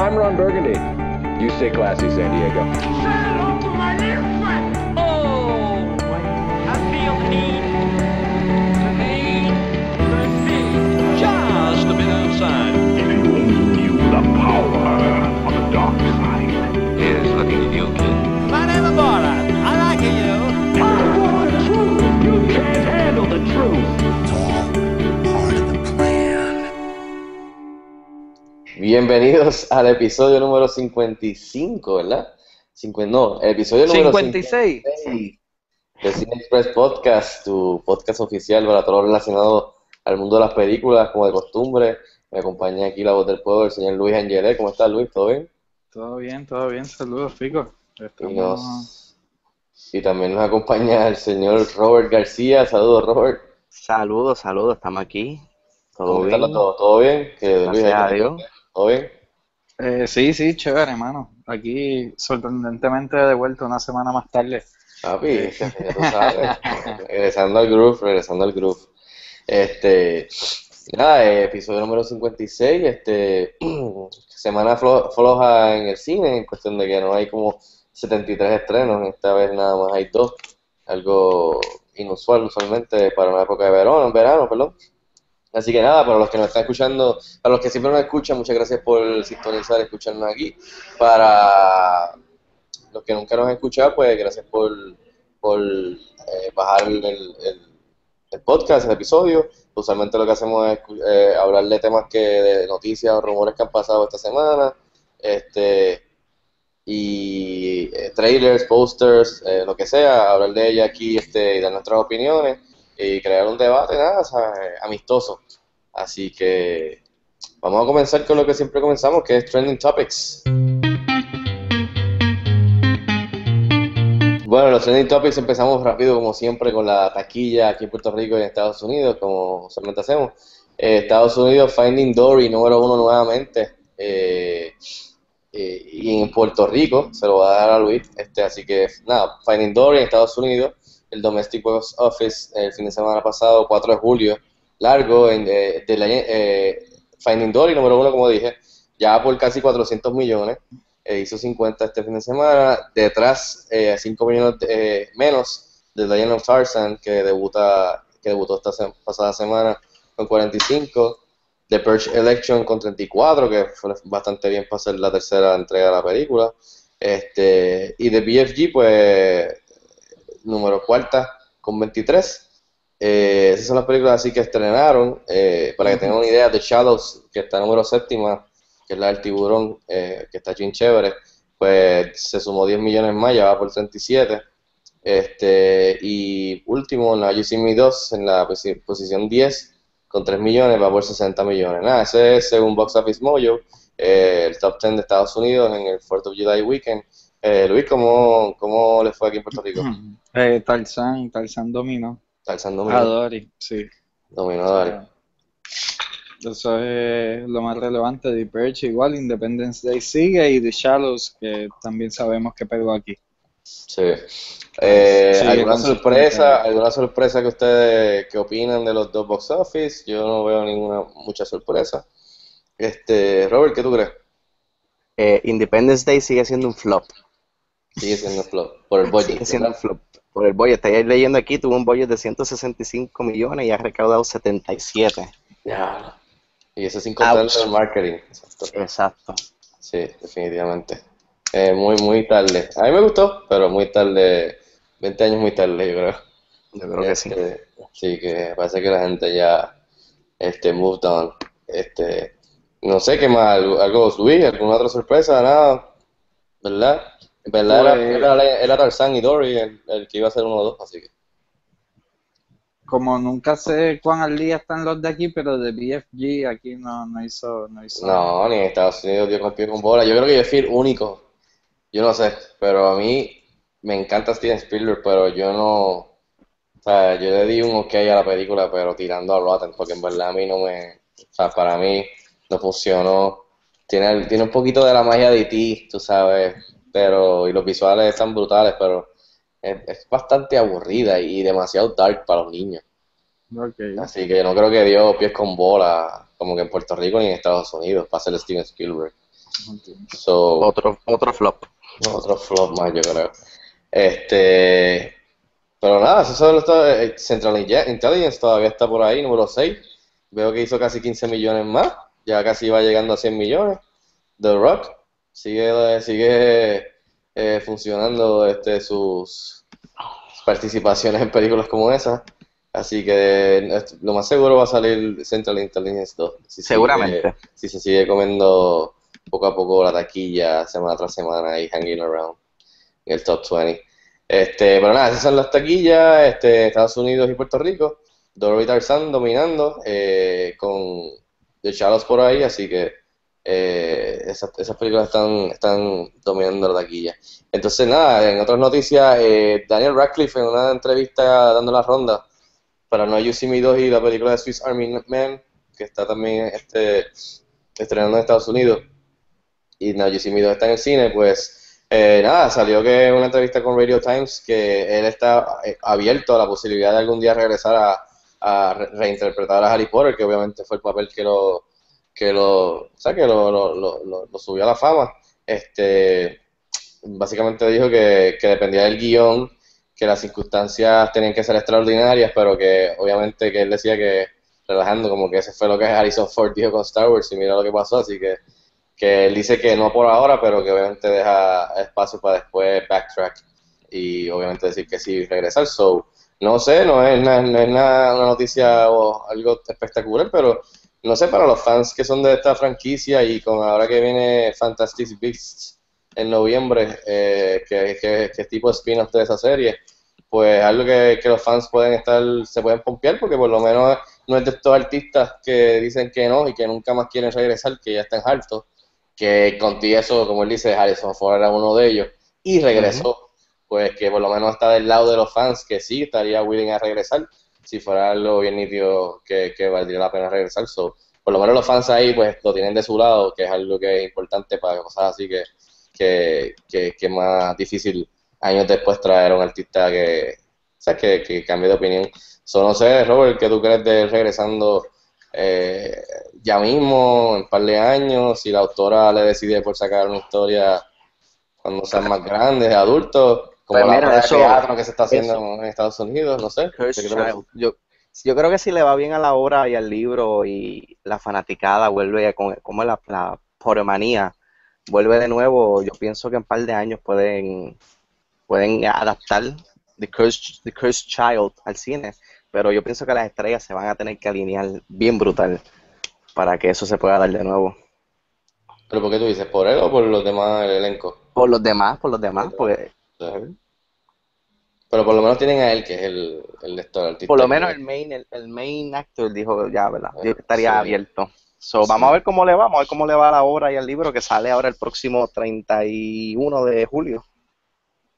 I'm Ron Burgundy. You stay classy, San Diego. Oh, I feel the need, need, just a bit outside. Bienvenidos al episodio número 55, ¿verdad? Cincu- no, el episodio número 56. 56 de Cine Express Podcast, tu podcast oficial para todo lo relacionado al mundo de las películas, como de costumbre. Me acompaña aquí la voz del pueblo, el señor Luis Angelé. ¿Cómo estás, Luis? ¿Todo bien? Todo bien, todo bien. Saludos, Fico. Y, Estamos... nos- y también nos acompaña el señor Robert García. Saludos, Robert. Saludos, saludos, estamos aquí. Todo ¿Cómo bien. todo? ¿Todo bien? Que Luis, Gracias a Dios. ¿Todo bien? Eh, sí, sí, chévere, hermano. Aquí sorprendentemente de vuelta una semana más tarde. Papi, ya tú sabes. regresando al groove, regresando al groove. Este, nada, eh, episodio número 56, este, semana flo- floja en el cine, en cuestión de que no hay como 73 estrenos, esta vez nada más hay dos, algo inusual usualmente para una época de verano, verano, perdón. Así que nada, para los que nos están escuchando, para los que siempre nos escuchan, muchas gracias por sintonizar, escucharnos aquí. Para los que nunca nos han escuchado, pues gracias por, por eh, bajar el, el- podcast, el episodio. Usualmente lo que hacemos es eh, hablar de temas que, de noticias o rumores que han pasado esta semana. Este, y eh, trailers, posters, eh, lo que sea, hablar de ella aquí este, y dar nuestras opiniones y crear un debate, nada, amistoso. Así que vamos a comenzar con lo que siempre comenzamos, que es Trending Topics. Bueno, los Trending Topics empezamos rápido, como siempre, con la taquilla aquí en Puerto Rico y en Estados Unidos, como usualmente hacemos. Eh, Estados Unidos, Finding Dory, número uno nuevamente. Eh, eh, y en Puerto Rico, se lo va a dar a Luis. Este, así que, nada, Finding Dory en Estados Unidos, el Domestic Box Office el fin de semana pasado, 4 de julio, largo, en, eh, de eh, Finding Dory, número uno, como dije, ya por casi 400 millones, eh, hizo 50 este fin de semana, detrás eh, 5 millones eh, menos de Legend of Tarzan, que debuta, que debutó esta se- pasada semana con 45, The Purge Election con 34, que fue bastante bien para ser la tercera entrega de la película, este, y The BFG, pues, número cuarta con 23. Eh, esas son las películas así que estrenaron. eh, para que tengan una idea, The Shallows, que está número séptima, que es la del tiburón, eh, que está bien chévere, pues se sumó 10 millones más, ya va por 37. Este, y último, la You See Me 2, en la posi- posición 10, con 3 millones, va por 60 millones. Nada, ese es según Box Office Mojo, eh, el top 10 de Estados Unidos en el 4th of July Weekend. Eh, Luis, ¿cómo, ¿cómo le fue aquí en Puerto Rico? Eh, Tarzán, Tarzán dominó. Tarzán A Dory, sí. dominó a Dory. Eso es lo más relevante. The Purge igual, Independence Day sigue y The Shallows, que también sabemos que pegó aquí. Sí. Eh, Sí, ¿alguna sorpresa, alguna sorpresa que ustedes que opinan de los dos box office? Yo no veo ninguna mucha sorpresa. Este, Robert, ¿qué tú crees? Eh, Independence Day sigue siendo un flop. Sigue siendo flop por el budget, Sigue siendo un flop. Por el budget, estáis leyendo aquí, tuvo un budget de 165 millones y ha recaudado 77. Ya. Y eso sin contar Ouch. el marketing. Exacto. Exacto. Sí, definitivamente. Eh, muy, muy tarde. A mí me gustó, pero muy tarde. 20 años muy tarde, yo creo. Yo creo que sí. Este, sí, que parece que la gente ya este, moved on. Este, no sé qué más, algo, algo Luis, alguna otra sorpresa, nada, ¿verdad? En verdad era, Pues- era, era Tarzán y Dory el, el que iba a ser uno o dos, así que. Como nunca sé cuán al día están los de aquí, pero de BFG aquí no, no hizo, no hizo. No, ni en Estados Unidos dio con pie con bola. Yo creo que yo fui el único. Yo no sé, pero a mí me encanta Steven Spielberg, pero yo no. O sea, yo le di un ok a la película, pero tirando a Rotten, porque en verdad a mí no me. O sea, para mí no funcionó. Tiene, tiene un poquito de la magia de E.T., tú sabes, pero. Y los visuales están brutales, pero es, es bastante aburrida y demasiado dark para los niños. Así que yo no creo que dio pies con bola, como que en Puerto Rico ni en Estados Unidos, para ser Steven Spielberg. So, Otro, otro flop. Otro flop más, yo creo. Este. Pero nada, eso solo está. eh, Central Intelligence todavía está por ahí, número 6. Veo que hizo casi 15 millones más. Ya casi va llegando a 100 millones. The Rock sigue, sigue eh, funcionando este, sus participaciones en películas como esa. Así que lo más seguro va a salir Central Intelligence 2. Si sigue- Seguramente. si se sigue comiendo poco a poco la taquilla semana tras semana y hanging around en el top 20. Este, pero nada, esas son las taquillas, este, Estados Unidos y Puerto Rico. Doro y Tarzan dominando eh, con The Shallows por ahí, así que eh, esas, esas películas están, están dominando la taquilla. Entonces, nada, en otras noticias, eh, Daniel Radcliffe en una entrevista dando la ronda para No You See Me 2 y la película de Swiss Army Man, que está también este, estrenando en Estados Unidos, y No You See Me 2 está en el cine, pues eh, nada, salió que en una entrevista con Radio Times que él está eh, abierto a la posibilidad de algún día regresar a, a re- reinterpretar a Harry Potter, que obviamente fue el papel que lo que lo, o sea, que lo, lo, lo, lo- subió a la fama. Este, básicamente dijo que, que dependía del guion, que las circunstancias tenían que ser extraordinarias, pero que obviamente que él decía que, relajando, como que ese fue lo que Harrison Ford dijo con Star Wars y mira lo que pasó, así que, que él dice que no por ahora, pero que obviamente deja espacio para después backtrack y obviamente decir que sí regresar. So, no sé, no es, na- no es nada, una noticia o algo espectacular, pero no sé, para los fans que son de esta franquicia y con ahora que viene Fantastic Beasts en noviembre, eh, que, que, que es tipo spin-off de esa serie, pues algo que, que los fans pueden estar, se pueden pompear porque por lo menos no es de estos artistas que dicen que no y que nunca más quieren regresar, que ya están hartos, que contigo eso, como él dice, Harrison Ford era uno de ellos y regresó, pues que por lo menos está del lado de los fans que sí estaría willing a regresar, si fuera algo bien nítido que, que valdría la pena regresar, so, por lo menos los fans ahí pues lo tienen de su lado, que es algo que es importante para cosas así que, que, que, más difícil años después traer a un artista que, sea, que, que cambie de opinión. So, no sé, Robert, ¿qué tú crees de regresando eh, ya mismo, en un par de años, si la autora le decide por sacar una historia cuando sean más grandes, adultos, como Pues la mira, de eso- teatro que se está haciendo eso- en Estados Unidos, no sé. Yo, yo creo que si le va bien a la obra y al libro y la fanaticada vuelve con como la, la Pottermanía vuelve de nuevo, yo pienso que en un par de años pueden, pueden adaptar The Cursed, The Cursed Child al cine, pero yo pienso que las estrellas se van a tener que alinear bien brutal para que eso se pueda dar de nuevo. ¿Pero por qué tú dices? ¿Por él o por los demás del elenco? Por los demás, por los demás, porque Pero por lo menos tienen a él, que es el, el lector artista. por lo menos el main, el, el main actor dijo ya, ¿verdad? Ah, Yo estaría sí. abierto. So, Sí. vamos a ver cómo le va, vamos a ver cómo le va a la obra y al libro que sale ahora el próximo 31 de julio.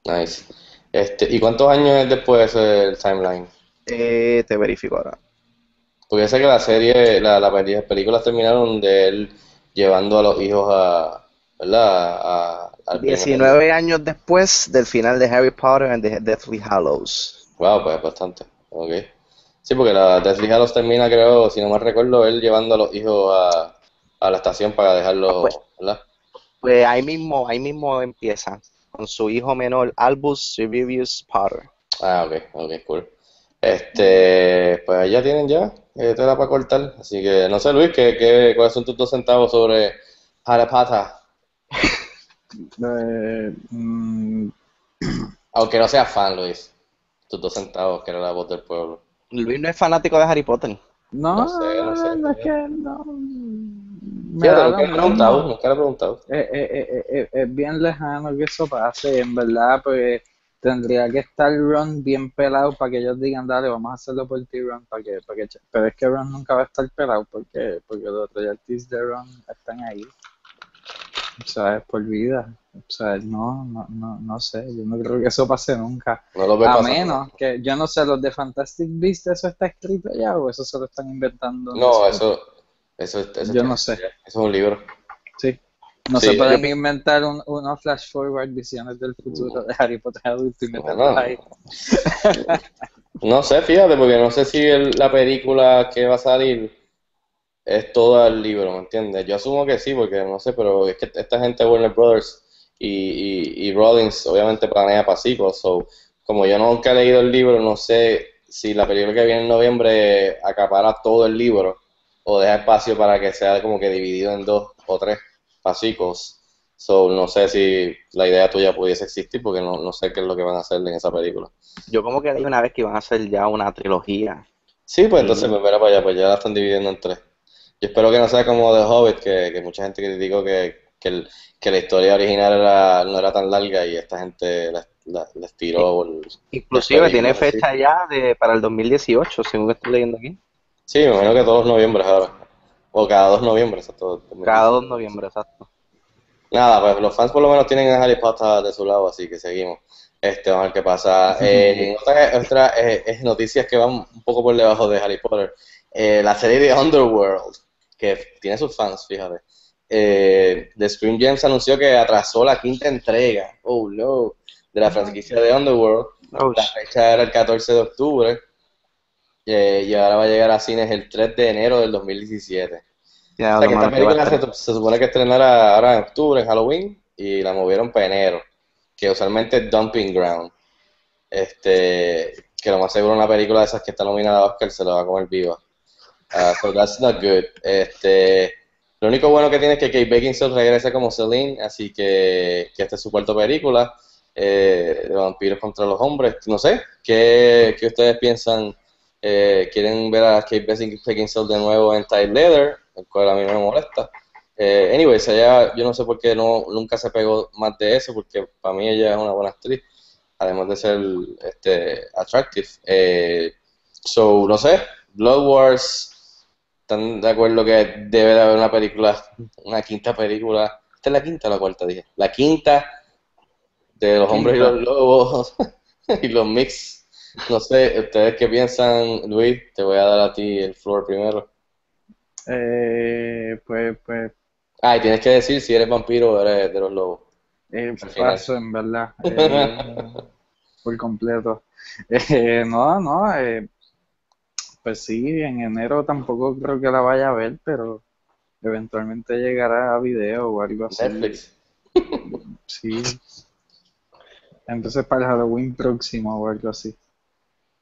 Nice. Este, ¿y cuántos años es después el timeline? Eh, te verifico ahora. Porque sé que la serie, la, las películas terminaron de él llevando a los hijos a, ¿verdad? A, 19 años después del final de Harry Potter and the Deathly Hallows. Wow, pues bastante. Ok. Sí, porque la Deathly Hallows termina, creo, si no mal recuerdo, él llevando a los hijos a, a la estación para dejarlos, Ah, pues. ¿verdad? Pues ahí mismo, ahí mismo empieza con su hijo menor Albus Severus Potter. Ah, ok, ok, cool. Este, pues ya tienen ya, eh, tela para cortar. Así que no sé, Luis, ¿qué, qué, cuáles son tus dos centavos sobre Harry Potter? Eh, mm, Aunque no seas fan, Luis. Tus dos centavos, que era la voz del pueblo. Luis no es fanático de Harry Potter. no, No sé, no sé. no, es que no. Me Fíjate, nunca he preguntado, nunca he preguntado. Eh, eh, eh, eh, es bien lejano que eso pase, en verdad, pues tendría que estar Ron bien pelado para que ellos digan, dale, vamos a hacerlo por ti, Ron, para que, para que, ch-". pero es que Ron nunca va a estar pelado, porque, porque los royalties de Ron están ahí, o sea, es por vida, o sea, no, no, no, no sé, yo no creo que eso pase nunca, No lo veo a menos que, yo no sé, los de Fantastic Beasts, eso está escrito ya, o eso se lo están inventando, No, eso, eso, eso, Yo no sé. Eso es un libro. Sí. No Sí, se pueden yo- inventar un, unos flash forward visiones del futuro de Harry Potter adulto y No, meterlos no. ahí. No sé, fíjate, porque no sé si el- la película que va a salir es todo el libro, ¿me entiendes? Yo asumo que sí, porque no sé, pero es que esta gente Warner Brothers y, y, y Rollins obviamente planea sequels, so, como yo nunca he leído el libro, no sé si la película que viene en noviembre acapara todo el libro o deja espacio para que sea como que dividido en dos o tres fascicos. So, no sé si la idea tuya pudiese existir porque no, no sé qué es lo que van a hacer en esa película. Yo como que leí una vez que iban a hacer ya una trilogía. Sí, pues entonces me verá para allá, pues ya la están dividiendo en tres. Yo espero que no sea como The Hobbit, que, que mucha gente criticó que, que, el- que la historia original era, no era tan larga y esta gente la, la- les tiró por... Inclusive Las tiene fecha ya de para el 2018, según estoy leyendo aquí. Sí, me imagino que todos los noviembres ahora. O cada dos noviembres, exacto. Cada 2 de noviembre, exacto. Nada, pues los fans por lo menos tienen a Harry Potter de su lado, así que seguimos. Este, vamos a ver qué pasa. Eh, otra otra, eh, eh, noticias que van un poco por debajo de Harry Potter. Eh, la serie de Underworld, que tiene sus fans, fíjate. Eh, The Screen Gems anunció que atrasó la quinta entrega, oh no, de la franquicia de Underworld. Oh, La fecha era el 14 de octubre eh, y ahora va a llegar a cines el 3 de enero del 2017. ya, O sea, que esta que película se, se supone que estrenara ahora en octubre, en Halloween, y la movieron para enero, que usualmente es Dumping Ground. Este, que lo más seguro una película de esas que está nominada a Oscar se la va a comer viva. Ah, so that's not good. Este, lo único bueno que tiene es que Kate Beckinsale regresa como Celine, así que, que esta es su cuarta película eh, de vampiros contra los hombres. No sé, ¿qué, qué ustedes piensan? Eh, ¿Quieren ver a Kate Beckinsale de nuevo en Tight Leather? El cual a mí me molesta. Eh, anyways, ella, yo no sé por qué no, nunca se pegó más de eso, porque para mí ella es una buena actriz, además de ser este, attractive. Eh, so, no sé, Blood Wars, ¿están de acuerdo que debe de haber una película, una quinta película? ¿Esta es la quinta o la cuarta, dije? La quinta de los hombres y los lobos y los mix. No sé, ¿ustedes qué piensan, Luis? Te voy a dar a ti el floor primero. Eh, pues, pues, Ah, y tienes que decir si eres vampiro o eres de los lobos. eh, paso en verdad, eh, por completo. Eh, no, no, eh, pues sí, en enero tampoco creo que la vaya a ver, pero eventualmente llegará a video o algo así. Netflix. Sí. Entonces para el Halloween próximo o algo así.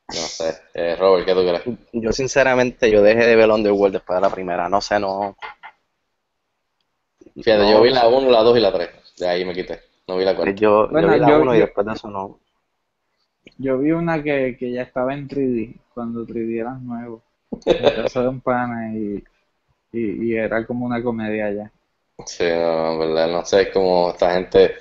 No sé. Eh, Robert, ¿qué tú crees? Yo sinceramente yo dejé de ver Underworld después de la primera, no sé, no. Fíjate, no, yo vi la 1, la 2 y la 3. De ahí me quité. No vi la 4. Yo, yo vi la yo- 1 y después de eso no. Yo vi una que, que ya estaba en 3D, cuando 3D era nuevo. En casa de un pana y, y, y era como una comedia ya. Sí, no, en verdad, no sé, es como esta gente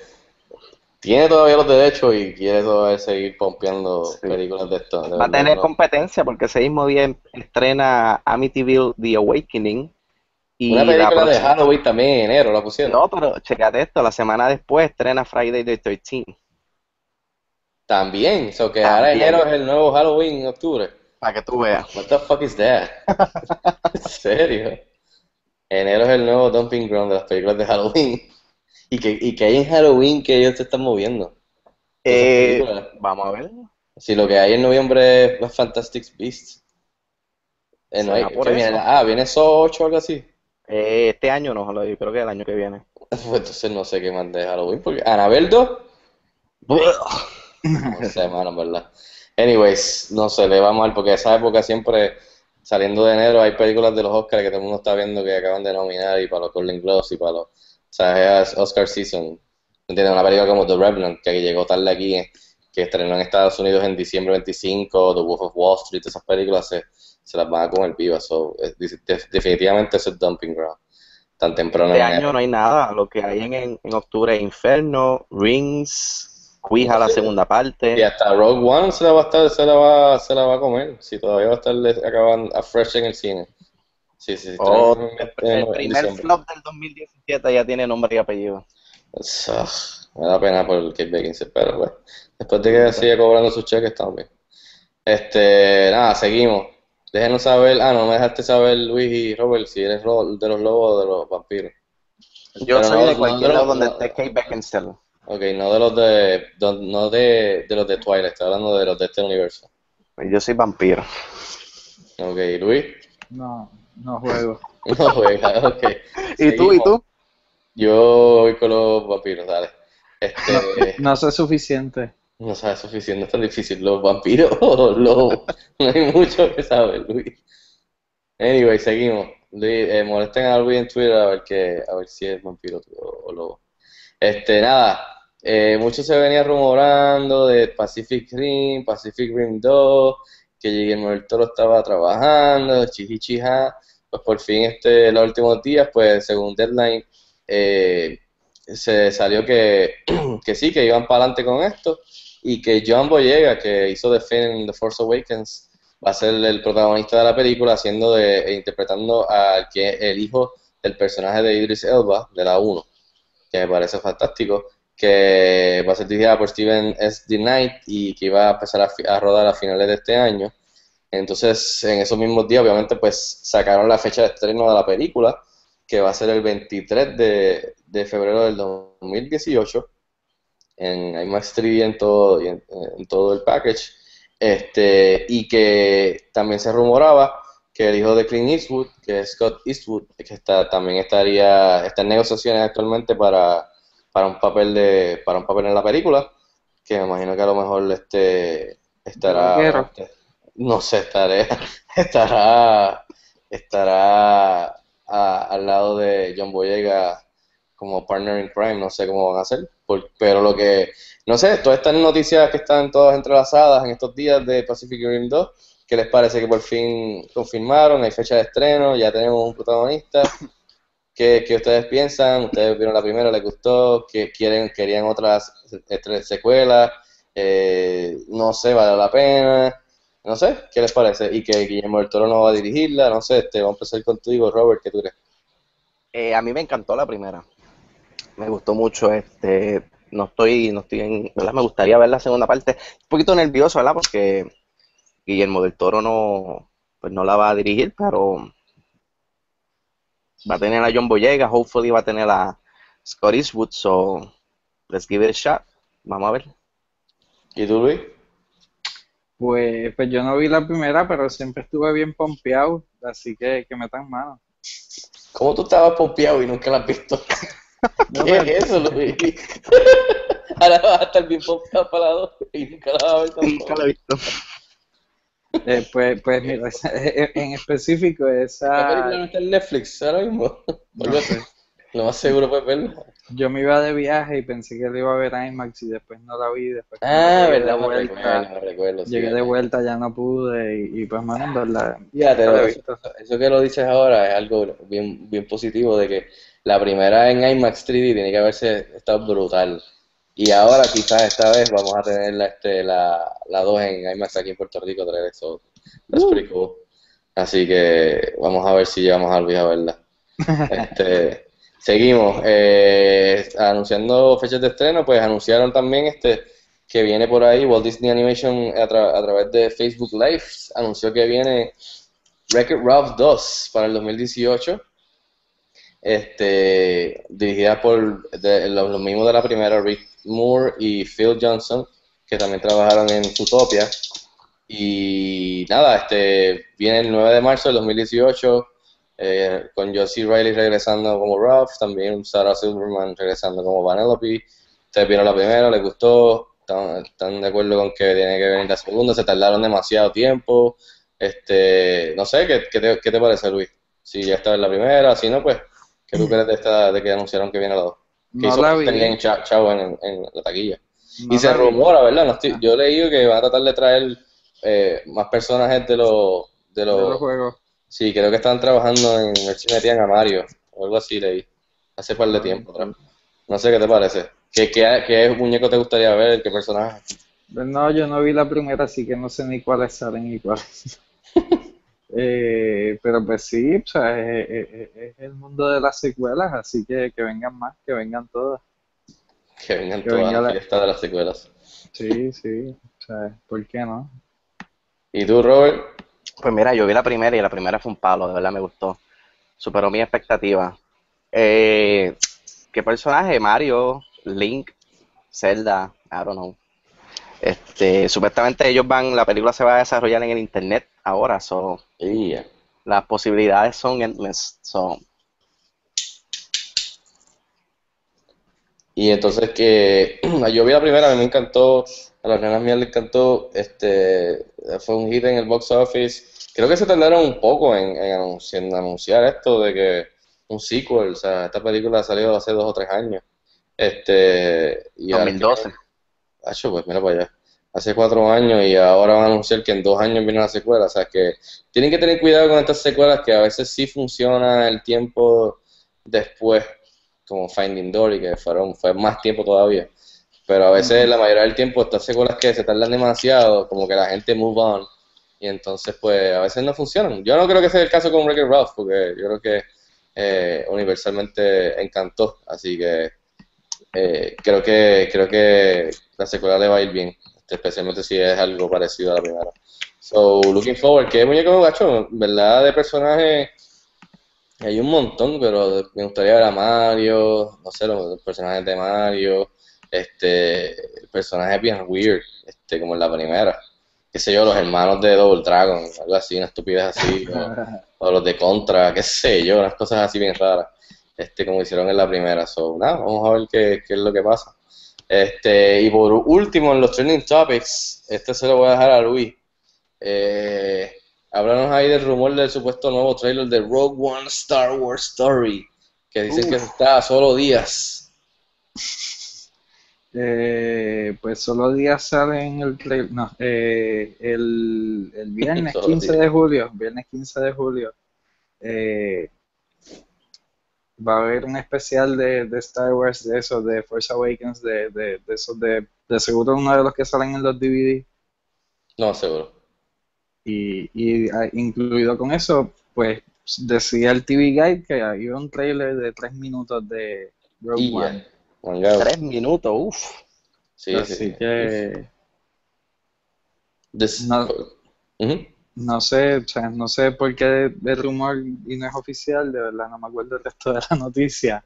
tiene todavía los derechos y quiere todavía seguir pompeando Sí. películas de esto. de Va a tener no. competencia porque ese mismo día estrena Amityville The Awakening. Y Una la película de próxima- Halloween también en enero la pusieron. No, pero checate esto, la semana después estrena Friday the 13 También, so que ahora enero es el nuevo Halloween en octubre. Para que tú veas. What the fuck is that? ¿En serio? Enero es el nuevo dumping ground de las películas de Halloween. ¿Y que, y que hay en Halloween que ellos se están moviendo? Eh, vamos a ver. Si lo que hay en noviembre es Fantastic Beasts. Eh, no hay-. Ah, viene eso 8 o algo así. Eh, este año no, creo que el año que viene. Pues entonces no sé qué más de Halloween. Porque Annabelle 2, no sé, mano, en verdad. Anyways, no sé, le va mal porque esa época siempre, saliendo de enero, hay películas de los Oscars que todo el mundo está viendo que acaban de nominar y para los Golden Globes y para los, o sea, es Oscar season. ¿Entiendes? Una película como The Revenant, que llegó tarde aquí, que estrenó en Estados Unidos en diciembre 25, The Wolf of Wall Street, esas películas se, se las van a comer vivas. So, es- de- definitivamente eso es dumping ground. Tan temprano Este en año no hay nada. Lo que hay en, en, en octubre es Inferno, Rings, Ouija la segunda Y parte. hasta Rogue One se la va a estar, se la va, se la va a comer. Si todavía va a estar acabando a fresh en el cine. Sí, sí, sí. Oh, el, primer flop del 2017 ya tiene nombre y apellido. Me da pena por el Kate Beckinsale, pero bueno. Después de que siga cobrando sus cheques, estamos bien. Este, nada, seguimos. Déjenos saber, ah, no me dejaste saber, Luis y Robert, si eres de los lobos o de los vampiros. Yo Pero soy no- de no cualquier los- lado donde no- esté Kate Beckinsale. Ok, no de los de, don- no de, de los de Twilight, estoy hablando de los de este universo. Yo soy vampiro. Ok, Luis. No, No juego. No juega, ok. ¿Y tú, y tú? Yo voy con los vampiros, dale. Este, No sé suficiente. no sabes suficiente, es tan difícil. Los vampiros o los lobos. No hay mucho que saber, Luis. Anyway, seguimos. Luis, eh, molesten a Luis en Twitter a ver, que, a ver si es vampiro o lobo. Este, nada. eh, mucho se venía rumorando de Pacific Rim, Pacific Rim 2, que Guillermo del Toro estaba trabajando, chichichija. Pues por fin, este, los últimos días, pues según Deadline, eh, se salió que, que sí, que iban para adelante con esto y que John Boyega, que hizo The Finn en The Force Awakens, va a ser el protagonista de la película, haciendo de, e interpretando al que el hijo del personaje de Idris Elba, de la 1, que me parece fantástico, que va a ser dirigida por Steven S. D. Knight y que iba a empezar a, a rodar a finales de este año. Entonces, en esos mismos días, obviamente, pues sacaron la fecha de estreno de la película, que va a ser el 23 de, febrero del 2018 en IMAX 3D y en todo, en, en todo el package. Este, y que también se rumoraba que el hijo de Clint Eastwood, que es Scott Eastwood, que está, también estaría, está en negociaciones actualmente para, para un papel de, para un papel en la película, que me imagino que a lo mejor este estará, no sé, estaré, estará, estará a- al lado de John Boyega como partner in crime, no sé cómo van a hacer, por- pero lo que, no sé, todas estas noticias que están todas entrelazadas en estos días de Pacific Rim 2, ¿qué les parece que por fin confirmaron? Hay fecha de estreno, ya tenemos un protagonista. ¿Qué, qué ustedes piensan? ¿Ustedes vieron la primera? ¿Les gustó? ¿Qué quieren, querían otras tres secuelas? Eh, no sé, vale la pena. No sé, ¿qué les parece? Y que Guillermo del Toro no va a dirigirla, no sé, este, vamos a empezar contigo, Robert, ¿qué tú crees? Eh, a mí me encantó la primera. Me gustó mucho. Este, no estoy, no estoy en, ¿verdad? Me gustaría ver la segunda parte. Un poquito nervioso, ¿verdad? Porque Guillermo del Toro no, pues no la va a dirigir, pero va a tener a John Boyega, hopefully va a tener a Scott Eastwood, so let's give it a shot. Vamos a ver. ¿Y tú, Luis? Pues, pues yo no vi la primera, pero siempre estuve bien pompeado, así que que metan mano. ¿Cómo tú estabas pompeado y nunca la has visto? No, ¿Qué pero- es eso, Luis? Ahora vas a estar bien pompeado para la dos y nunca la vas a ver tampoco. he visto. Eh, pues, pues mira, esa- en específico ¿Esta película no esa, está en Netflix ahora mismo? no sé. Lo más seguro puedes verla. Yo me iba de viaje y pensé que la iba a ver a IMAX y después no la vi, después Ah, llegué verdad, de me vuelta, recuerdo, me recuerdo. sí, llegué de vuelta ya no pude y, y pues en verdad, la he lo- visto. eso que lo dices ahora es algo bien, bien positivo de que la primera en IMAX 3D tiene que haberse estado brutal. Y ahora quizás esta vez vamos a tener la, este, la, la 2 en IMAX aquí en Puerto Rico otra vez. So, that's pretty cool. Así que vamos a ver si llevamos a Luis a verla. Este, seguimos. eh, anunciando fechas de estreno, pues anunciaron también este que viene por ahí Walt Disney Animation a, tra- a través de Facebook Live. Anunció que viene Wreck-It Ralph 2 para el 2018. Este, dirigida por de- los, los mismos de la primera, Rick Moore y Phil Johnson, que también trabajaron en Zootopia. Y nada, este viene el 9 de marzo del 2018 eh, con Josie Riley regresando como Ralph, también Sarah Silverman regresando como Vanellope. Ustedes vieron la primera, les gustó, están, están de acuerdo con que tiene que venir la segunda, se tardaron demasiado tiempo. Este, no sé, ¿qué, qué te, qué te parece, Luis? Si ya estaba en la primera, si no, pues, ¿qué tú crees de esta, de que anunciaron que viene la dos? Que No hizo la vi, Chavo en, en la taquilla. no Y se vi. rumora, ¿verdad? No estoy- yo he leído que van a tratar de traer eh, más personajes de los de de los juegos. sí, creo que están trabajando en ver si metían a Mario o algo así leí hace par de tiempo atrás. No sé qué te parece. ¿Qué, qué, qué muñeco te gustaría ver? ¿Qué personaje? No, yo no vi la primera, así que no sé ni cuáles salen y cuáles. Eh, pero pues sí, o sea, es, es- el mundo de las secuelas, así que que vengan más, que vengan todas. Que vengan Que todas venga las la- fiestas de las secuelas. Sí, sí, o sea, ¿por qué no? ¿Y tú, Robert? Pues mira, yo vi la primera y la primera fue un palo, de verdad me gustó. Superó mi expectativa. Eh, ¿qué personaje? Mario, Link, Zelda, I don't know. Este, supuestamente ellos van, la película se va a desarrollar en el internet ahora, so Yeah. las posibilidades son endless. So, Y entonces que yo vi la primera, a mí me encantó, a las nenas mías les encantó, este, fue un hit en el box office. Creo que se tardaron un poco en, en anunci- en anunciar esto de que un sequel, o sea, esta película salió hace dos o tres años. Este, y ahora 2012. Acho, pues mira para allá. Hace cuatro años y ahora van a anunciar que en dos años viene la secuela. O sea que tienen que tener cuidado con estas secuelas que a veces sí funciona el tiempo después, como Finding Dory, que fueron, fue más tiempo todavía. Pero a veces la mayoría del tiempo estas secuelas que se tardan demasiado, como que la gente move on. Y entonces pues a veces no funcionan. Yo no creo que sea el caso con Wreck-It Ralph, porque yo creo que eh, universalmente encantó. Así que eh, creo que creo que la secuela le va a ir bien, especialmente si es algo parecido a la primera. So, looking forward, que muñeco gacho, verdad de personajes hay un montón, pero me gustaría ver a Mario, no sé, los, personajes de Mario, este, personajes bien weird, este, como en la primera, qué sé yo, los hermanos de Double Dragon, algo así, una estupidez así, o, o los de Contra, qué sé yo, unas cosas así bien raras este, como hicieron en la primera. So, nada, vamos a ver qué, qué es lo que pasa. Este, y por último, en los trending topics, este se lo voy a dejar a Luis. Eh, háblanos ahí del rumor del supuesto nuevo trailer de Rogue One Star Wars Story, que dicen que está a solo días. Eh, pues solo días sale en el trailer. No, eh, el, el viernes Solo 15 días. de julio. Viernes 15 de julio. eh, va a haber un especial de, de Star Wars de eso, de Force Awakens, de, de, de esos de, de seguro uno de los que salen en los DVD. No, seguro. Y, y ah, incluido con eso, pues decía el TV Guide que había un trailer de tres minutos de Rogue Y One. ya. Mangado. Tres minutos, uff. Sí, sí, Así sí. que This- No. No sé, o sea, no sé por qué el rumor y no es oficial, de verdad no me acuerdo el resto de la noticia,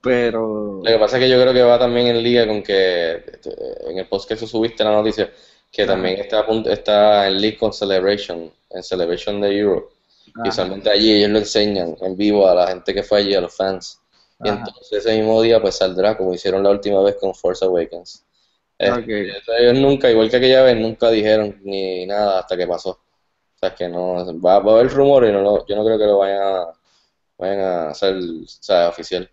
pero Lo que pasa es que yo creo que va también en liga con que este, en el post que tú subiste la noticia, que también está, a punto- está en league con Celebration, en Celebration de Euro. Y usualmente allí ellos lo enseñan en vivo a la gente que fue allí, a los fans. Y ajá, entonces ese mismo día pues saldrá, como hicieron la última vez con Force Awakens. Este. Ellos nunca, igual que aquella vez, nunca dijeron ni nada hasta que pasó. Sea, que no, va, va a haber rumores y no lo- yo no creo que lo vayan a, vayan a hacer o sea, oficial.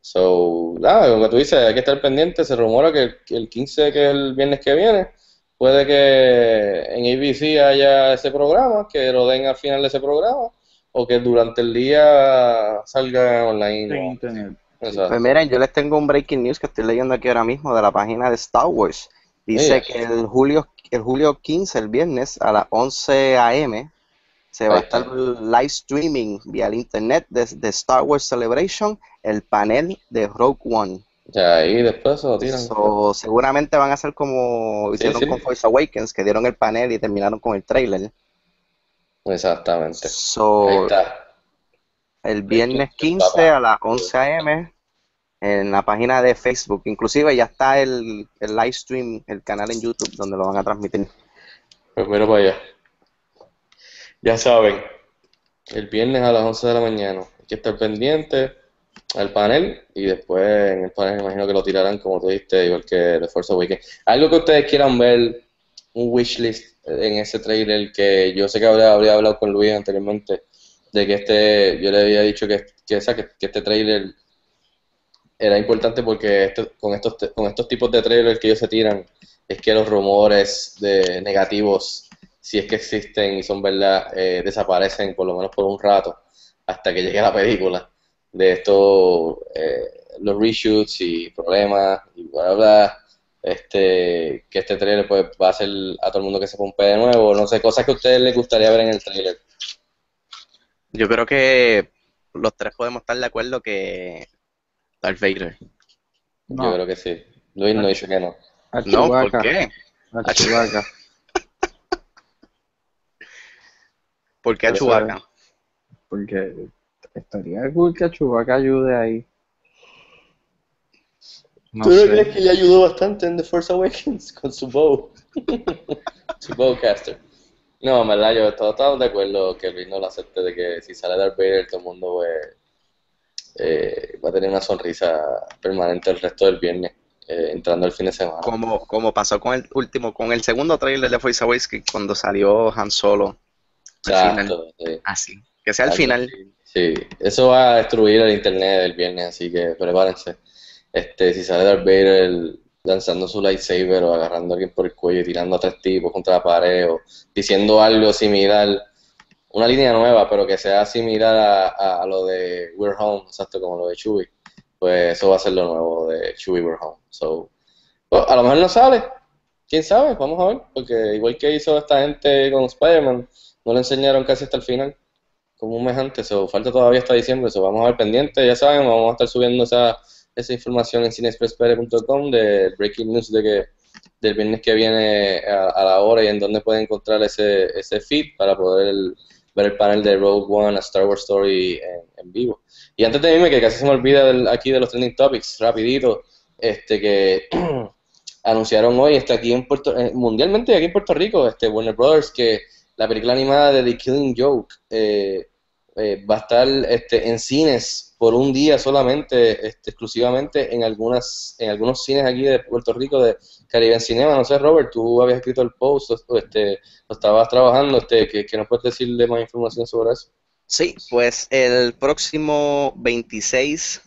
So, nada, que tú dices, hay que estar pendiente. Se rumora que el, que el 15, que es el viernes que viene, puede que en ABC haya ese programa, que lo den al final de ese programa, o que durante el día salga online. en. Pues miren, yo les tengo un breaking news que estoy leyendo aquí ahora mismo de la página de Star Wars. Dice que el julio, el julio 15, el viernes, a las 11 a.m., se va a estar live streaming vía el internet desde Star Wars Celebration el panel de Rogue One. Ya ahí después se lo tiran. So, seguramente van a ser como hicieron sí. con Force Awakens, que dieron el panel y terminaron con el trailer. Exactamente. So, Ahí está. el viernes Papá. 15 a las 11 a.m. en la página de Facebook. Inclusive ya está el, el live stream, el canal en YouTube donde lo van a transmitir. Pues para allá. Ya saben, el viernes a las 11 de la mañana. Hay que estar pendiente al panel y después en el panel imagino que lo tirarán como tú dijiste, igual que The Force Awakens. Algo que ustedes quieran ver, un wishlist en ese trailer que yo sé que habría, habría hablado con Luis anteriormente, de que este, yo le había dicho que, que este trailer era importante porque este- con, estos, con estos tipos de trailers que ellos se tiran, es que los rumores de negativos, si es que existen y son verdad, eh, desaparecen por lo menos por un rato, hasta que llegue la película. De esto, eh, los reshoots y problemas y bla, bla, bla, este, que este trailer pues va a hacer a todo el mundo que se pompe de nuevo, no sé, cosas que a ustedes les gustaría ver en el trailer. Yo creo que los tres podemos estar de acuerdo que Darth Vader. No. Yo creo que sí. Luis no dice que no. A No, ¿por qué? a Chewbacca. ¿Por qué a Chewbacca? Porque estaría cool que Chewbacca ayude ahí. No ¿Tú no sé. crees que le ayudó bastante en The Force Awakens con su bow? su bowcaster. No, en verdad, yo todos estamos de acuerdo que Luis no lo acepte de que si sale Darth Vader, todo el mundo pues, eh, va a tener una sonrisa permanente el resto del viernes, eh, entrando el fin de semana. Como, como pasó con el último, con el segundo trailer de Force Awakens cuando salió Han Solo. Exacto, sí. Así. Que sea al final. Sí, eso va a destruir el internet del viernes, así que prepárense. Este, si sale Darth Vader lanzando su lightsaber o agarrando a alguien por el cuello y tirando a tres tipos contra la pared o diciendo algo similar, una línea nueva, pero que sea similar a, a- lo de We're Home, exacto, como lo de Chewie, pues eso va a ser lo nuevo de Chewie We're Home. So, pues, a lo mejor no sale, quién sabe, vamos a ver, porque igual que hizo esta gente con Spider-Man, no le enseñaron casi hasta el final como un mes antes, o falta todavía hasta diciembre, eso vamos a ver pendiente, ya saben, vamos a estar subiendo esa, esa información en cineexpresspere.com de breaking news de que del viernes que viene a, a la hora y en dónde pueden encontrar ese, ese feed para poder ver el panel de Rogue One, a Star Wars Story en, vivo. Y antes de irme, que casi se me olvida del- aquí de los trending topics, rapidito, este que anunciaron hoy, este aquí en Puerto, eh, mundialmente aquí en Puerto Rico, este Warner Brothers, que la película animada de The Killing Joke eh, eh, va a estar este, en cines por un día solamente, este, exclusivamente en algunas, en algunos cines aquí de Puerto Rico de Caribbean Cinema. No sé, Robert, tú habías escrito el post, o, este, estabas trabajando, este, ¿qué, qué nos puedes decir de más información sobre eso? Sí, pues el próximo 26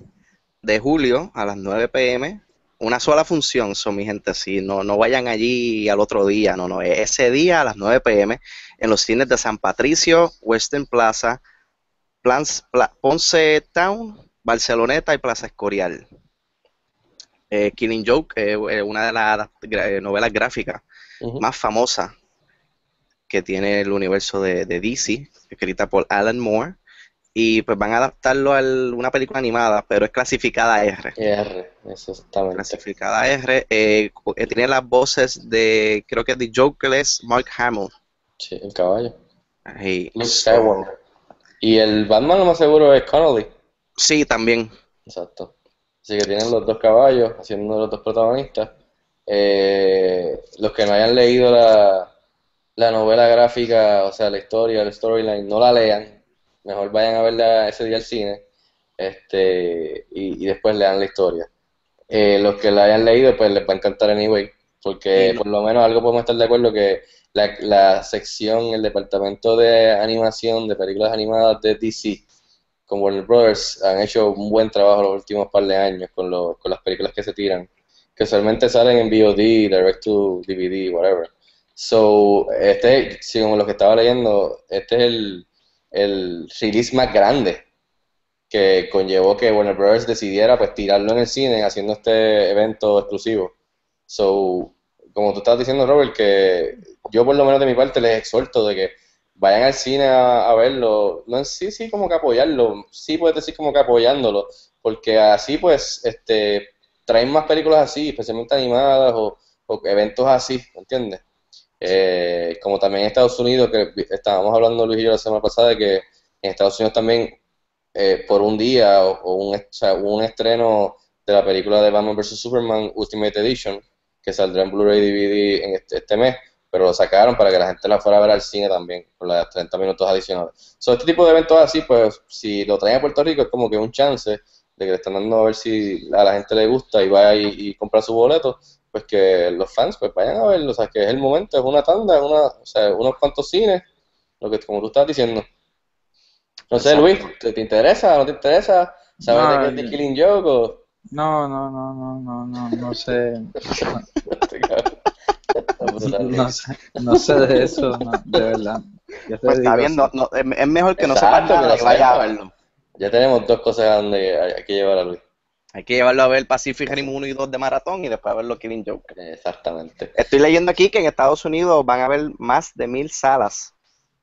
de julio a las 9 pm, una sola función, son mi gente, si no, no vayan allí al otro día, no, no, ese día a las 9 pm en los cines de San Patricio, Western Plaza, Ponce Town, Barceloneta y Plaza Escorial. Eh, Killing Joke, eh, eh, una de las novelas gráficas más famosas que tiene el universo de, de DC, escrita por Alan Moore, y pues van a adaptarlo a una película animada, pero es clasificada R. R, exactamente. Clasificada R, eh, tiene las voces de, creo que de Joker es Mark Hamill. Sí, el caballo. Y- Luke Skywalker. Y el Batman lo más seguro es Connolly. sí, también. Exacto. Así que tienen los dos caballos haciendo los dos protagonistas. Eh, los que no hayan leído la, la novela gráfica, o sea, la historia, el storyline, no la lean. Mejor vayan a verla ese día al cine este, y, y después lean la historia. Eh, los que la hayan leído, pues les va a encantar anyway, porque Y lo- por lo menos algo podemos estar de acuerdo que la, la sección, el departamento de animación de películas animadas de DC con Warner Brothers han hecho un buen trabajo los últimos par de años con, lo- con las películas que se tiran, que usualmente salen en VOD, Direct to DVD, whatever. So, este, como lo que estaba leyendo, este es el, el release más grande que conllevó que Warner Brothers decidiera pues tirarlo en el cine haciendo este evento exclusivo. So, como tú estabas diciendo, Robert, que yo por lo menos de mi parte les exhorto de que vayan al cine a, a verlo, no sí, sí como que apoyarlo, sí puedes decir como que apoyándolo, porque así pues este traen más películas así, especialmente animadas o, o eventos así, ¿me entiendes? Eh, como también en Estados Unidos, que estábamos hablando Luis y yo la semana pasada, de que en Estados Unidos también eh, por un día o, un, o un estreno de la película de Batman vs. Superman Ultimate Edition, que saldrá en Blu-ray DVD en este, este mes, pero lo sacaron para que la gente la fuera a ver al cine también, por las 30 minutos adicionales. So, este tipo de eventos así, pues si lo traen a Puerto Rico es como que un chance de que le están dando a ver si a la gente le gusta y va y, y compra su boleto, pues que los fans pues vayan a verlo, o sea, que es el momento, es una tanda, es una, o sea, unos cuantos cines, lo que como tú estás diciendo. No sé. Luis, ¿te, te interesa? ¿No te interesa? ¿Sabes No, de qué es The Killing Joke? O... No, no, no, no, no, no, no sé. No sé, no sé de eso, no, de verdad. Pues está bien, no- no, es, mejor que no Exacto, sepan nada que que vaya a verlo. Ya tenemos dos cosas a donde hay, hay que llevar a Luis. Hay que llevarlo a ver Pacific Rim 1 y 2 de maratón y después a verlo Killing Joke. Exactamente. Estoy leyendo aquí que en Estados Unidos van a haber más de mil salas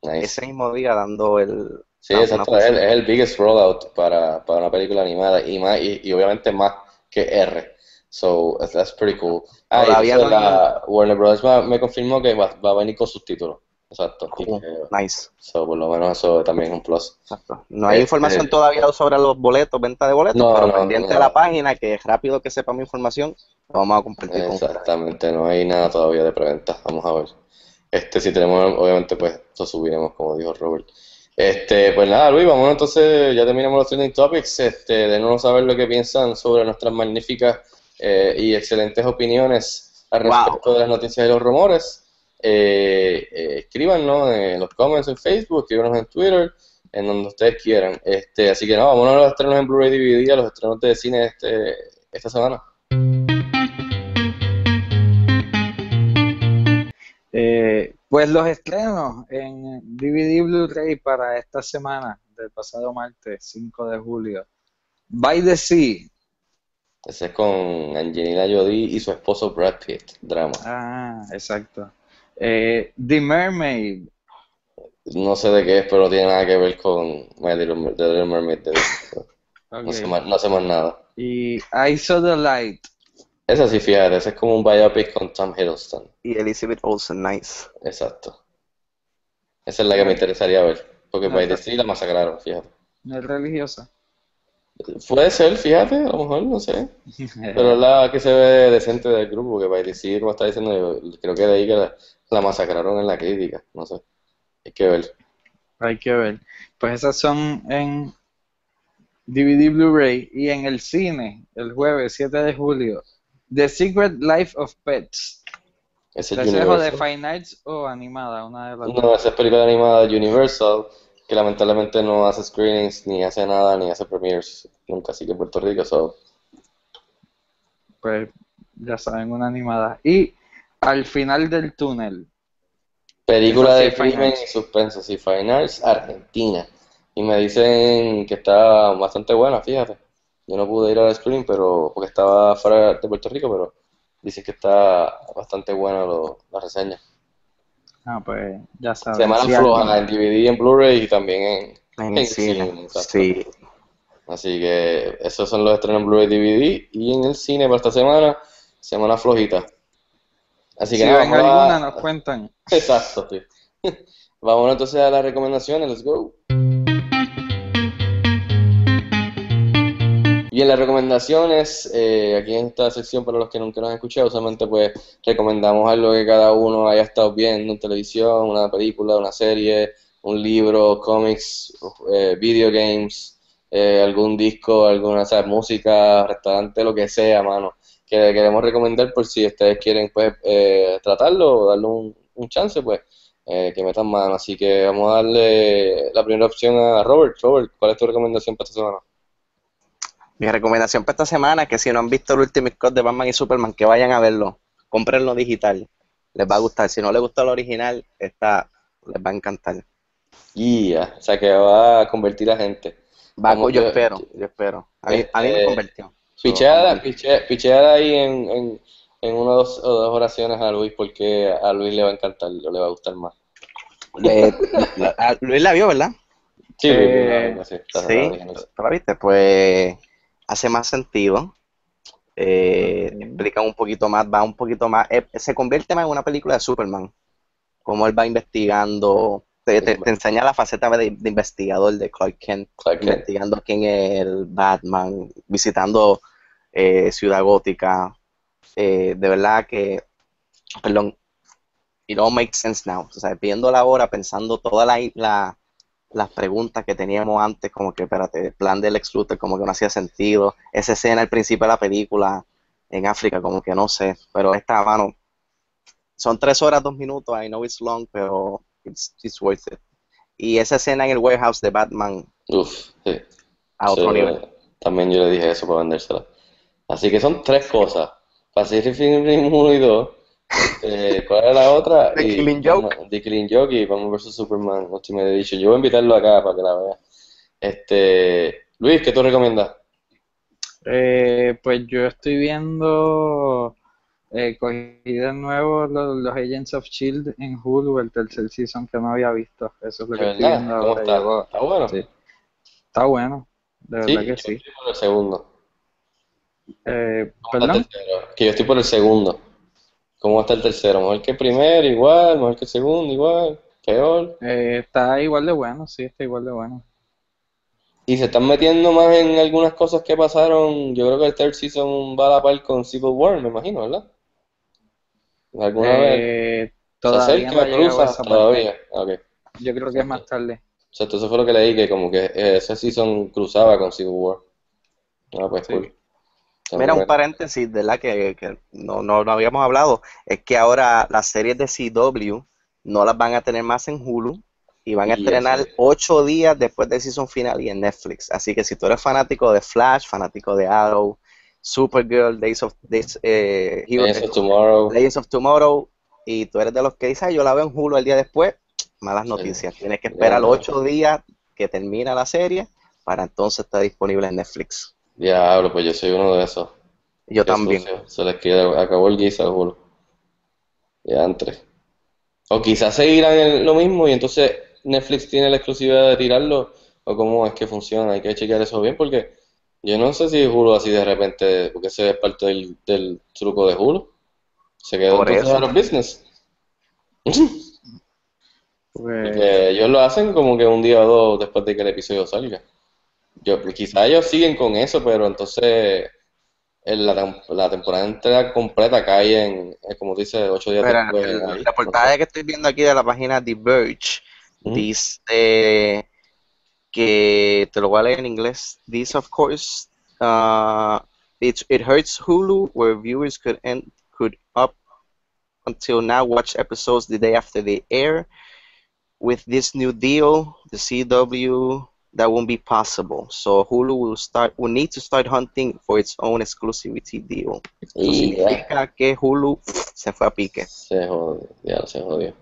Nice. ese mismo día dando el... Sí, una- exacto. Es el, es el biggest rollout para, para una película animada y más y, y obviamente más que R. So, that's pretty cool. Ah, y no la Warner Bros. va- me confirmó que va, va a venir con subtítulos. Exacto. Y Cool. que- Nice. so, por lo menos eso también es un plus. Exacto. No hay Este- información todavía sobre los boletos, venta de boletos, No, pero no, pendiente de la página, que rápido que sepamos información, lo vamos a compartir con. Exactamente, no hay nada todavía de preventa. Vamos a ver. Este, si tenemos, obviamente, pues lo subiremos, como dijo Robert. Este, pues nada, Luis, vamos entonces, ya terminamos los trending topics. Este, denos saber lo que piensan sobre nuestras magníficas eh, y excelentes opiniones al Wow. respecto de las noticias y los rumores. Eh, eh, escríbanos en los comments en Facebook, escríbanos en Twitter, en donde ustedes quieran. Este, así que no, vámonos a los estrenos en Blu-ray DVD, a los estrenos de cine este, esta semana. Eh, pues los estrenos en DVD Blu-ray para esta semana del pasado martes 5 de julio. By the Sea. Ese es con Angelina Jolie y su esposo Brad Pitt, drama. Ah, exacto. Eh, The Mermaid. No sé de qué es, pero tiene nada que ver con My Little, Mer- The Little Mermaid. de-. No, sé más, no sé más nada. Y I Saw the Light. Esa sí, fíjate, ese es como un biopic con Tom Hiddleston. Y Elizabeth Olsen, nice. Exacto. Esa es la que me interesaría ver. Porque No, By the Sea la masacraron, fíjate. No es religiosa. Puede ser, fíjate, a lo mejor, no sé. Pero es la que se ve decente del grupo, que By the Sea, como está diciendo, yo creo que de ahí que la, la masacraron en la crítica. No sé. Hay que ver. Hay que ver. Pues esas son en DVD Blu-ray y en el cine el jueves 7 de julio. The Secret Life of Pets. Ese es ¿Les dejo de. Fine Arts o animada? Una de las. No, esa es película animada de Universal, que lamentablemente no hace screenings, ni hace nada, ni hace premieres nunca, así que Puerto Rico, so, Pues ya saben, una animada. Y al final del túnel. película de crimen y suspenso, sí, Fine Arts, Argentina. Y me dicen que está bastante buena, fíjate. Yo no pude ir al screening, pero, porque estaba fuera de Puerto Rico, pero dicen que está bastante buena lo- la reseña. Ah, pues ya saben. Semana floja alguien- en DVD, en Blu-ray y también en, En cine. Sí. Así que esos son los estrenos en Blu-ray DVD y en el cine para esta semana, semana flojita. Así que si nada, ven vamos a- alguna, nos cuentan. Exacto, sí. Vámonos entonces a las recomendaciones, let's go. Y en las recomendaciones, eh, aquí en esta sección para los que nunca nos han escuchado, solamente pues recomendamos algo que cada uno haya estado viendo en televisión, una película, una serie, un libro, cómics, eh, video games, eh, algún disco, alguna música, restaurante, lo que sea, mano, que queremos recomendar por si ustedes quieren pues eh, tratarlo o darle un, un chance, pues eh, que metan mano. Así que vamos a darle la primera opción a Robert. Robert, ¿cuál es tu recomendación para esta semana? Mi recomendación para esta semana es que si no han visto el Ultimate Cut de Batman y Superman, que vayan a verlo. Comprenlo digital. Les va a gustar. Si no les gusta el original, esta les va a encantar. Guía, o sea que va a convertir a gente. Va, yo yo- espero, yo espero. A mí, a mí me Este, convirtió. Picheada, piche- picheada ahí en, en, en una o dos, o dos oraciones a Luis porque a Luis le va a encantar le va a gustar más. Eh, a- Luis la vio, ¿verdad? Sí, Eh, sí, está Sí, raro, no sé. ¿tú la viste? Pues hace más sentido. Eh, explica un poquito más, va un poquito más. eh, se convierte más en una película de Superman. Como él va investigando, te, te- te enseña la faceta de, de investigador de Clark Kent, Clark Kent. investigando quién es el Batman, visitando eh, Ciudad Gótica. Eh, de verdad que, perdón, it all makes sense now. O sea, viéndola ahora, pensando todas la, la- las preguntas que teníamos antes, como que, espérate, el plan del Lex Luthor como que no hacía sentido. Esa escena al principio de la película en África, como que no sé, pero esta mano, son tres horas, dos minutos, I know it's long, pero it's, it's worth it. Y esa escena en el warehouse de Batman Uf, sí. a otro Sí, nivel. También yo le dije eso para vendérsela. Así que son tres cosas. Pacific Rim 1 y 2. Eh, ¿cuál era la otra? The Y Killing vamos- Joke. The Killing Joke y Batman vs Superman Ultimate Edition. Yo voy a invitarlo acá para que la vea. Este, Luis, ¿qué tú recomiendas? Eh, pues yo estoy viendo, eh, cogí de nuevo los, los Agents of Shield en Hulu, el tercer season que no había visto. Eso es lo ¿De que estoy viendo ¿Cómo ahora. está? ¿Está bueno? sí. Está bueno, de Sí, verdad que yo sí. estoy por el segundo. Eh, ¿Cómo está el perdón? Que yo estoy por el segundo. ¿Cómo está el tercero? ¿Mejor que el primero? Igual. ¿Mejor que el segundo? Igual. ¿Peor? Eh, está igual de bueno, sí, está igual de bueno. Y se están metiendo más en algunas cosas que pasaron. Yo creo que el third season va a la par con Civil War, me imagino, ¿verdad? ¿Alguna vez? Eh, ¿Se Todavía no ha acerca, a cruza? esa. Todavía. Ok. Yo creo que es más tarde. O sea, eso fue lo que leí, que como que eh, ese season cruzaba con Civil War. Ah, pues Sí. cool. Mira, un paréntesis, ¿verdad? Que, que no, no, no habíamos hablado. Es que ahora las series de CW no las van a tener más en Hulu y van a Y estrenar eso. ocho días después del season final y en Netflix. Así que si tú eres fanático de Flash, fanático de Arrow, Supergirl, Days of, Days, eh, Hero- Legends of Tomorrow. Legends of Tomorrow y tú eres de los que dices, "Ah, yo la veo en Hulu el día después, malas Sí. noticias. Tienes que esperar no. ocho días que termina la serie para entonces estar disponible en Netflix. Diablo, pues yo soy uno de esos. Yo Qué también. sucio. Se les queda, acabó el guisa, juro. Ya entre. O quizás seguirán en lo mismo y entonces Netflix tiene la exclusividad de tirarlo. O cómo es que funciona. Hay que chequear eso bien porque yo no sé si Hulu así de repente, porque ese es parte del, del truco de Hulu. Se quedó Por entonces eso. out of business. Pues, Porque ellos lo hacen como que un día o dos después de que el episodio salga. Yo, quizás ellos siguen con eso, pero entonces en la, la temporada entera completa cae en, eh, como dice, ocho días Mira, después. el ahí, reportaje que estoy viendo aquí de la página The Verge Ujú. dice que, te lo voy a leer en inglés, this of course, uh, it, it hurts Hulu where viewers could end, could up until now watch episodes the day after they air. With this new deal, the CW, that won't be possible. So Hulu will start, will need to start hunting for its own exclusivity deal. Eso significa que Hulu se fue a pique. se jodió, ya se jodió.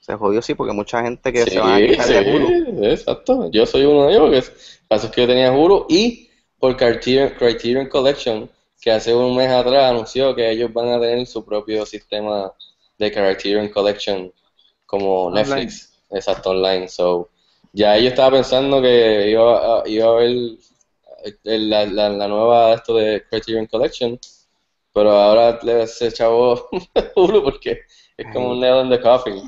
Se jodió, sí, porque mucha gente que Sí, se va a quitar de Hulu. sí, exacto. Yo soy uno de ellos, que es, pasa es que yo tenía Hulu y por Criterion, Criterion Collection, que hace un mes atrás anunció que ellos van a tener su propio sistema de Criterion Collection como Online. Netflix, exacto, online. So, ya yo estaba pensando que iba a, iba a ver el- la, la, la nueva esto de Criterion Collection, pero ahora le se chavo Hulu porque es como un nail in the coffin.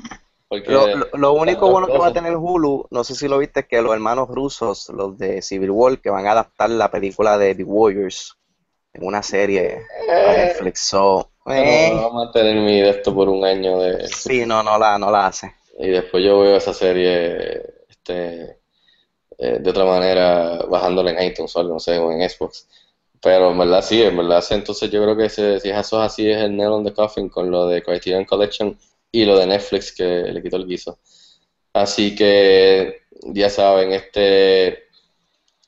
Porque Lo, lo- lo único bueno que va a tener Hulu, no sé si lo viste, es que los hermanos rusos, los de Civil War, que van a adaptar la película de The Warriors en una serie a Netflix. So, eh, vamos a tener mi de esto por un año de, sí, no, no la, no la hace. y después yo veo esa serie este eh, de otra manera bajándola en iTunes o algo, no sé, o en Xbox. Pero en verdad sí, en verdad sí, entonces yo creo que ese- si eso es así es el nail on the coffin con lo de Criterion Collection y lo de Netflix que le quitó el guiso. Así que ya saben, este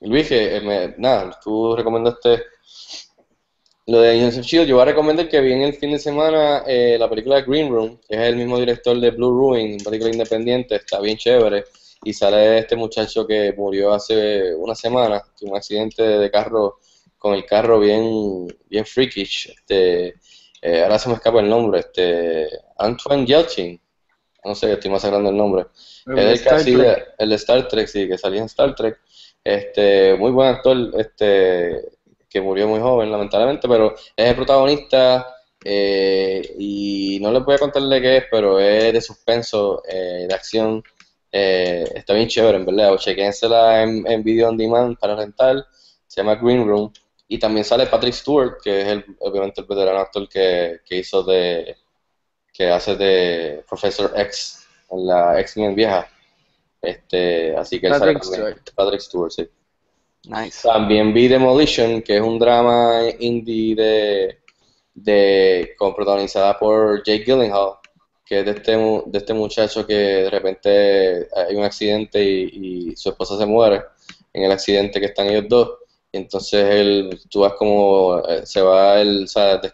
Luis, que eh, me- nada, tú recomendaste lo de Agents Shield, yo voy a recomendar que vi en el fin de semana eh, la película Green Room, que es el mismo director de Blue Ruin, película independiente, está bien chévere, y sale este muchacho que murió hace una semana, un accidente de carro, con el carro bien, bien freakish, este, eh, ahora se me escapa el nombre, este, Antoine Yelchin, no sé, estoy masacrando el nombre, el es el Star Trek. el de Star Trek, sí, que salía en Star Trek. Este, muy buen actor, este, que murió muy joven, lamentablemente, pero es el protagonista eh, y no les voy a contarle qué es, pero es de suspenso, eh, de acción. Eh, está bien chévere, en verdad. O chequénsela en, en video on demand para rentar. Se llama Green Room. Y también sale Patrick Stewart, que es el, obviamente el veterano actor que, que hizo de, que hace de Professor X en la X-Men vieja. Este, así que él sale también. Stewart. Patrick Stewart, sí. Nice. También vi Demolition, que es un drama indie de, de con protagonizada por Jake Gyllenhaal, que es de este, de este muchacho que de repente hay un accidente y, su esposa se muere en el accidente que están ellos dos. Y entonces él, tú ves como eh, se va el, eh,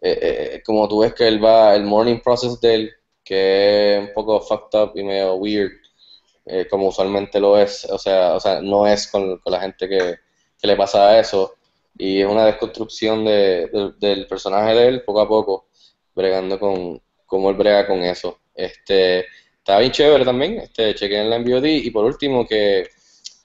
eh, como tú ves que él va, el morning process de él, que es un poco fucked up y medio weird, como usualmente lo es, o sea, o sea no es con, la gente que, que le pasa eso, y es una desconstrucción de, de- del personaje de él poco a poco, bregando con cómo él brega con eso. Este, está bien chévere también, este, chequen en VOD, y por último que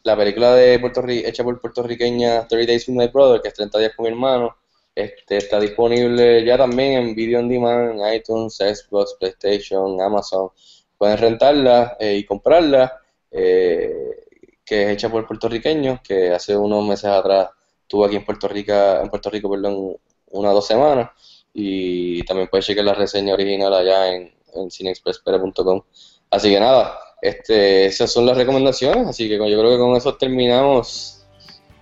la película de Puerto Ri- hecha por puertorriqueña 30 Days with My Brother, que es 30 días con mi hermano, este, está disponible ya también en Video On Demand, iTunes, Xbox, PlayStation, Amazon. Pueden rentarla eh, y comprarla, eh, que es hecha por puertorriqueños, que hace unos meses atrás estuvo aquí en Puerto Rico, en Puerto Rico, perdón, una o dos semanas. Y también puedes checar la reseña original allá en, en cineexpresspere.com. Así que nada, este, esas son las recomendaciones, así que yo creo que con eso terminamos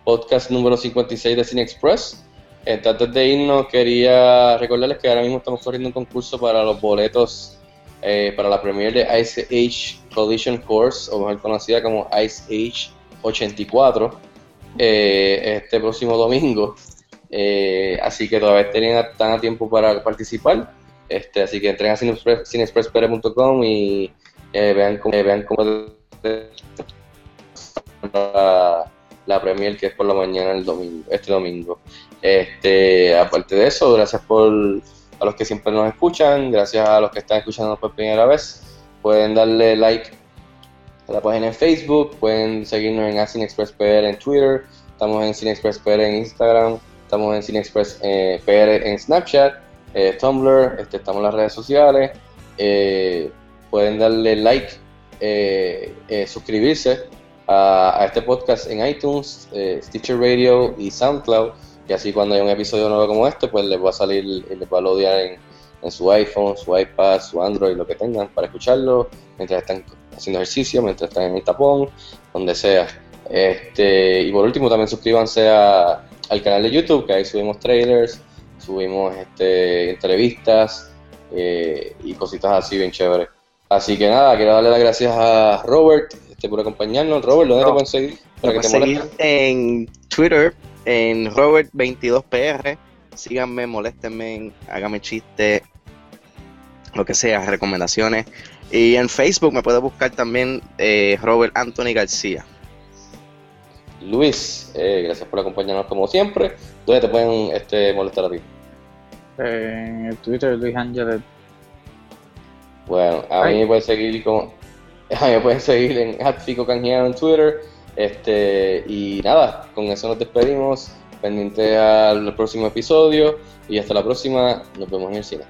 podcast número 56 de Cine Express. Este, antes de irnos, quería recordarles que ahora mismo estamos corriendo un concurso para los boletos eh, para la premiere de Ice Age Collision Course, o mejor conocida como Ice Age 84, eh, este próximo domingo. Eh, así que todavía tienen, están a tiempo para participar. Este, así que entren a cinexpress- cinexpresspere.com y eh, vean cómo, eh, vean cómo la, la premier que es por la mañana el domingo, este domingo. Este, aparte de eso, gracias por a los que siempre nos escuchan, gracias a los que están escuchando por primera vez. Pueden darle like a la página en Facebook, pueden seguirnos en PR en Twitter, estamos en Cine en Instagram, estamos en Cine Express eh, PR en Snapchat, eh, Tumblr, este, estamos en las redes sociales. eh, pueden darle like, suscribirse a, este podcast en iTunes, Stitcher Radio y SoundCloud. Y así cuando haya un episodio nuevo como este, pues les va a salir, les va a lodear en, en su iPhone, su iPad, su Android, lo que tengan para escucharlo, mientras están haciendo ejercicio, mientras están en el tapón, donde sea. Este, y por último también suscríbanse a- al canal de YouTube, que ahí subimos trailers, subimos este, entrevistas eh, y cositas así bien chéveres. Así que nada, quiero darle las gracias a Robert este, por acompañarnos. Robert, ¿dónde te No. pueden seguir? Para que te seguir en Twitter, en Robert22PR. Síganme, moléstenme, háganme chistes, lo que sea, recomendaciones. Y en Facebook me puede buscar también eh, Robert Anthony García. Luis, eh, gracias por acompañarnos como siempre. ¿Dónde te pueden este, molestar a ti? En el Twitter, Luis Ángeles. Bueno, a mí Ay. me pueden seguir como a mí me pueden seguir en Fico Canjeado en Twitter. Este, y nada, con eso nos despedimos. Pendiente al próximo episodio. Y hasta la próxima. Nos vemos en el cine.